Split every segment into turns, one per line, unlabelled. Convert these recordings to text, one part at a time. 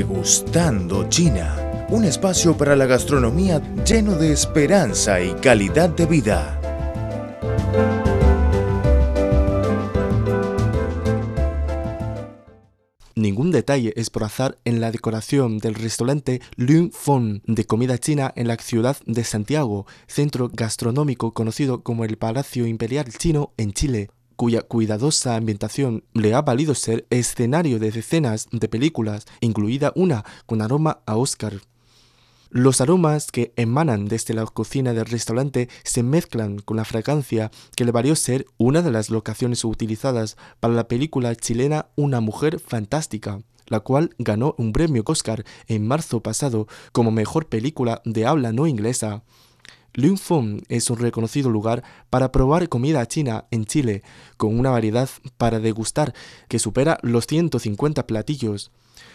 Degustando China, un espacio para la gastronomía lleno de esperanza y calidad de vida.
Ningún detalle es por azar en la decoración del restaurante Lun Fong de comida china en la ciudad de Santiago, centro gastronómico conocido como el Palacio Imperial Chino en Chile cuya cuidadosa ambientación le ha valido ser escenario de decenas de películas, incluida una con aroma a Oscar. Los aromas que emanan desde la cocina del restaurante se mezclan con la fragancia que le valió ser una de las locaciones utilizadas para la película chilena Una mujer fantástica, la cual ganó un premio Oscar en marzo pasado como mejor película de habla no inglesa. Lun Fong es un reconocido lugar para probar comida china en Chile, con una variedad para degustar que supera los 150 platillos.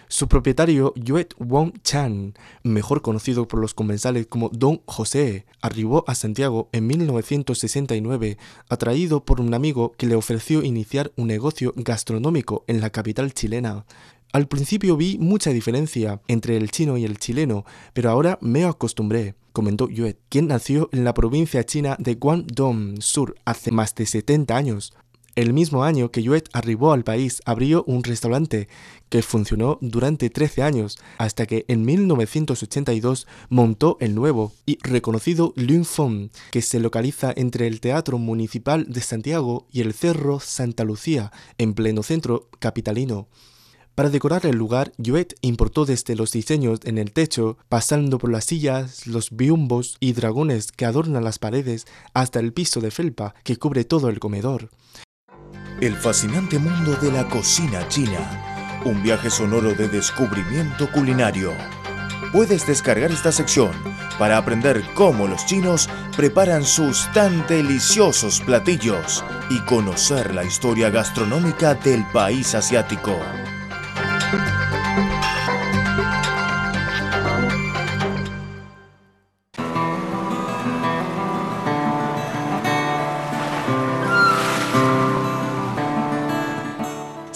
Su propietario, Yuet Wong Chan, mejor conocido por los comensales como Don José, arribó a Santiago en 1969, atraído por un amigo que le ofreció iniciar un negocio gastronómico en la capital chilena. Al principio vi mucha diferencia entre el chino y el chileno, pero ahora me acostumbré, comentó Yuet, quien nació en la provincia china de Guangdong Sur hace más de 70 años. El mismo año que Yuet arribó al país, abrió un restaurante que funcionó durante 13 años, hasta que en 1982 montó el nuevo y reconocido Lun Fong, que se localiza entre el Teatro Municipal de Santiago y el Cerro Santa Lucía, en pleno centro capitalino. Para decorar el lugar, Yuet importó desde los diseños en el techo, pasando por las sillas, los biumbos y dragones que adornan las paredes, hasta el piso de felpa que cubre todo el comedor.
El fascinante mundo de la cocina china. Un viaje sonoro de descubrimiento culinario. Puedes descargar esta sección para aprender cómo los chinos preparan sus tan deliciosos platillos y conocer la historia gastronómica del país asiático.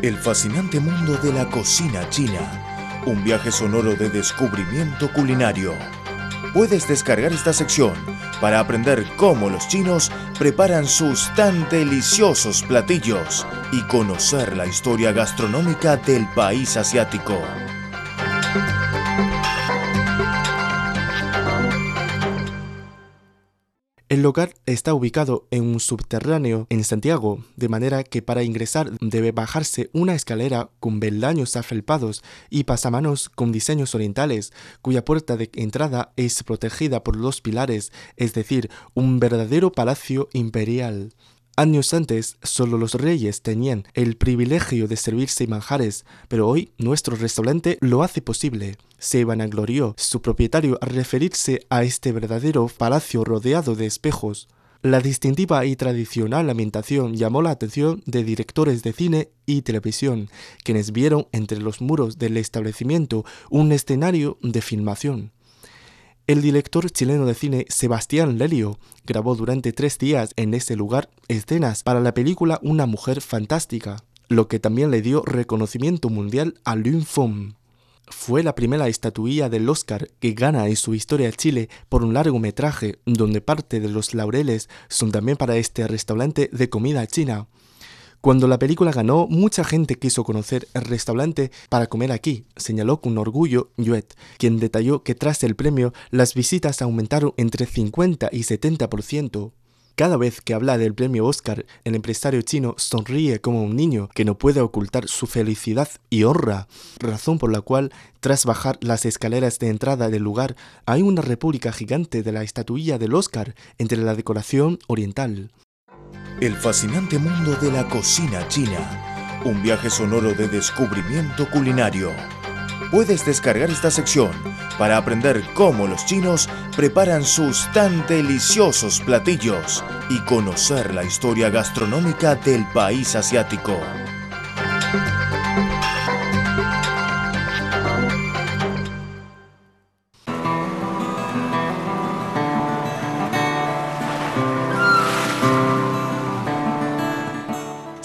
El fascinante mundo de la cocina china. Un viaje sonoro de descubrimiento culinario. Puedes descargar esta sección para aprender cómo los chinos preparan sus tan deliciosos platillos y conocer la historia gastronómica del país asiático.
El lugar está ubicado en un subterráneo en Santiago, de manera que para ingresar debe bajarse una escalera con beldaños afelpados y pasamanos con diseños orientales, cuya puerta de entrada es protegida por dos pilares, es decir, un verdadero palacio imperial. Años antes, solo los reyes tenían el privilegio de servirse manjares, pero hoy nuestro restaurante lo hace posible. Se vanaglorió su propietario al referirse a este verdadero palacio rodeado de espejos. La distintiva y tradicional ambientación llamó la atención de directores de cine y televisión, quienes vieron entre los muros del establecimiento un escenario de filmación. El director chileno de cine Sebastián Lelio grabó durante tres días en ese lugar escenas para la película Una mujer fantástica, lo que también le dio reconocimiento mundial a Lun Fong. Fue la primera estatuilla del Oscar que gana en su historia Chile por un largometraje, donde parte de los laureles son también para este restaurante de comida china. Cuando la película ganó, mucha gente quiso conocer el restaurante para comer aquí, señaló con orgullo Yuet, quien detalló que tras el premio las visitas aumentaron entre 50 y 70%. Cada vez que habla del premio Oscar, el empresario chino sonríe como un niño que no puede ocultar su felicidad y honra, razón por la cual, tras bajar las escaleras de entrada del lugar, hay una república gigante de la estatuilla del Oscar entre la decoración oriental.
El fascinante mundo de la cocina china. Un viaje sonoro de descubrimiento culinario. Puedes descargar esta sección para aprender cómo los chinos preparan sus tan deliciosos platillos y conocer la historia gastronómica del país asiático.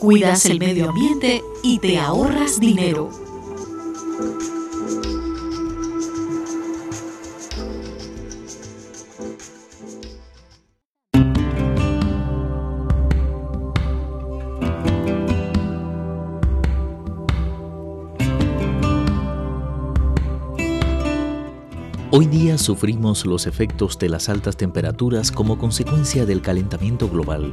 cuidas el medio ambiente y te ahorras dinero.
Hoy día sufrimos los efectos de las altas temperaturas como consecuencia del calentamiento global,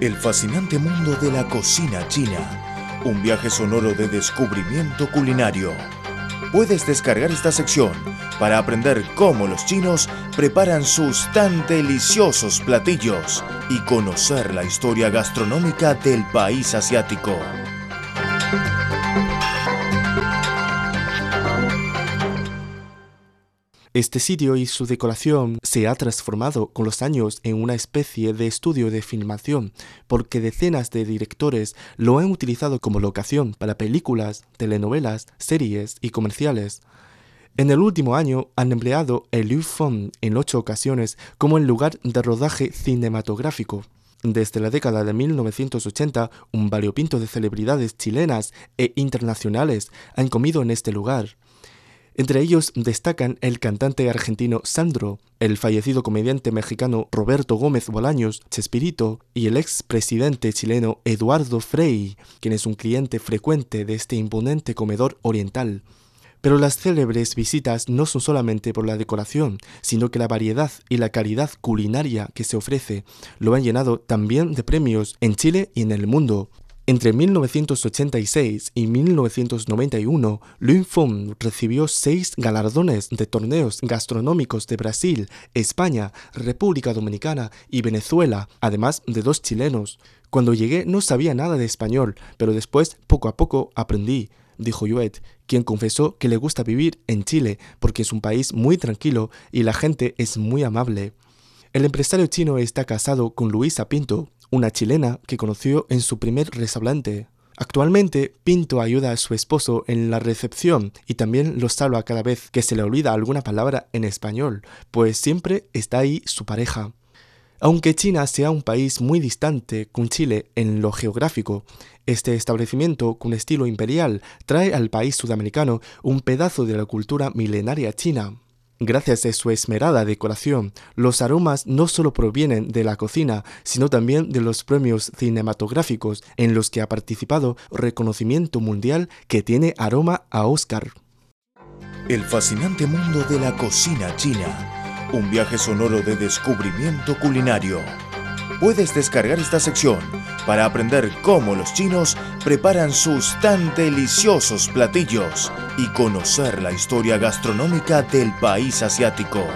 El fascinante mundo de la cocina china. Un viaje sonoro de descubrimiento culinario. Puedes descargar esta sección para aprender cómo los chinos preparan sus tan deliciosos platillos y conocer la historia gastronómica del país asiático.
Este sitio y su decoración se ha transformado con los años en una especie de estudio de filmación, porque decenas de directores lo han utilizado como locación para películas, telenovelas, series y comerciales. En el último año han empleado el Lufon en ocho ocasiones como el lugar de rodaje cinematográfico. Desde la década de 1980, un variopinto de celebridades chilenas e internacionales han comido en este lugar. Entre ellos destacan el cantante argentino Sandro, el fallecido comediante mexicano Roberto Gómez Bolaños, Chespirito, y el expresidente chileno Eduardo Frei, quien es un cliente frecuente de este imponente comedor oriental. Pero las célebres visitas no son solamente por la decoración, sino que la variedad y la calidad culinaria que se ofrece lo han llenado también de premios en Chile y en el mundo. Entre 1986 y 1991, Luin Fong recibió seis galardones de torneos gastronómicos de Brasil, España, República Dominicana y Venezuela, además de dos chilenos. Cuando llegué no sabía nada de español, pero después, poco a poco, aprendí, dijo Yuet, quien confesó que le gusta vivir en Chile porque es un país muy tranquilo y la gente es muy amable. El empresario chino está casado con Luisa Pinto, una chilena que conoció en su primer restaurante. Actualmente, Pinto ayuda a su esposo en la recepción y también lo salva cada vez que se le olvida alguna palabra en español, pues siempre está ahí su pareja. Aunque China sea un país muy distante con Chile en lo geográfico, este establecimiento con estilo imperial trae al país sudamericano un pedazo de la cultura milenaria china. Gracias a su esmerada decoración, los aromas no solo provienen de la cocina, sino también de los premios cinematográficos en los que ha participado reconocimiento mundial que tiene aroma a Oscar.
El fascinante mundo de la cocina china. Un viaje sonoro de descubrimiento culinario. Puedes descargar esta sección para aprender cómo los chinos preparan sus tan deliciosos platillos y conocer la historia gastronómica del país asiático.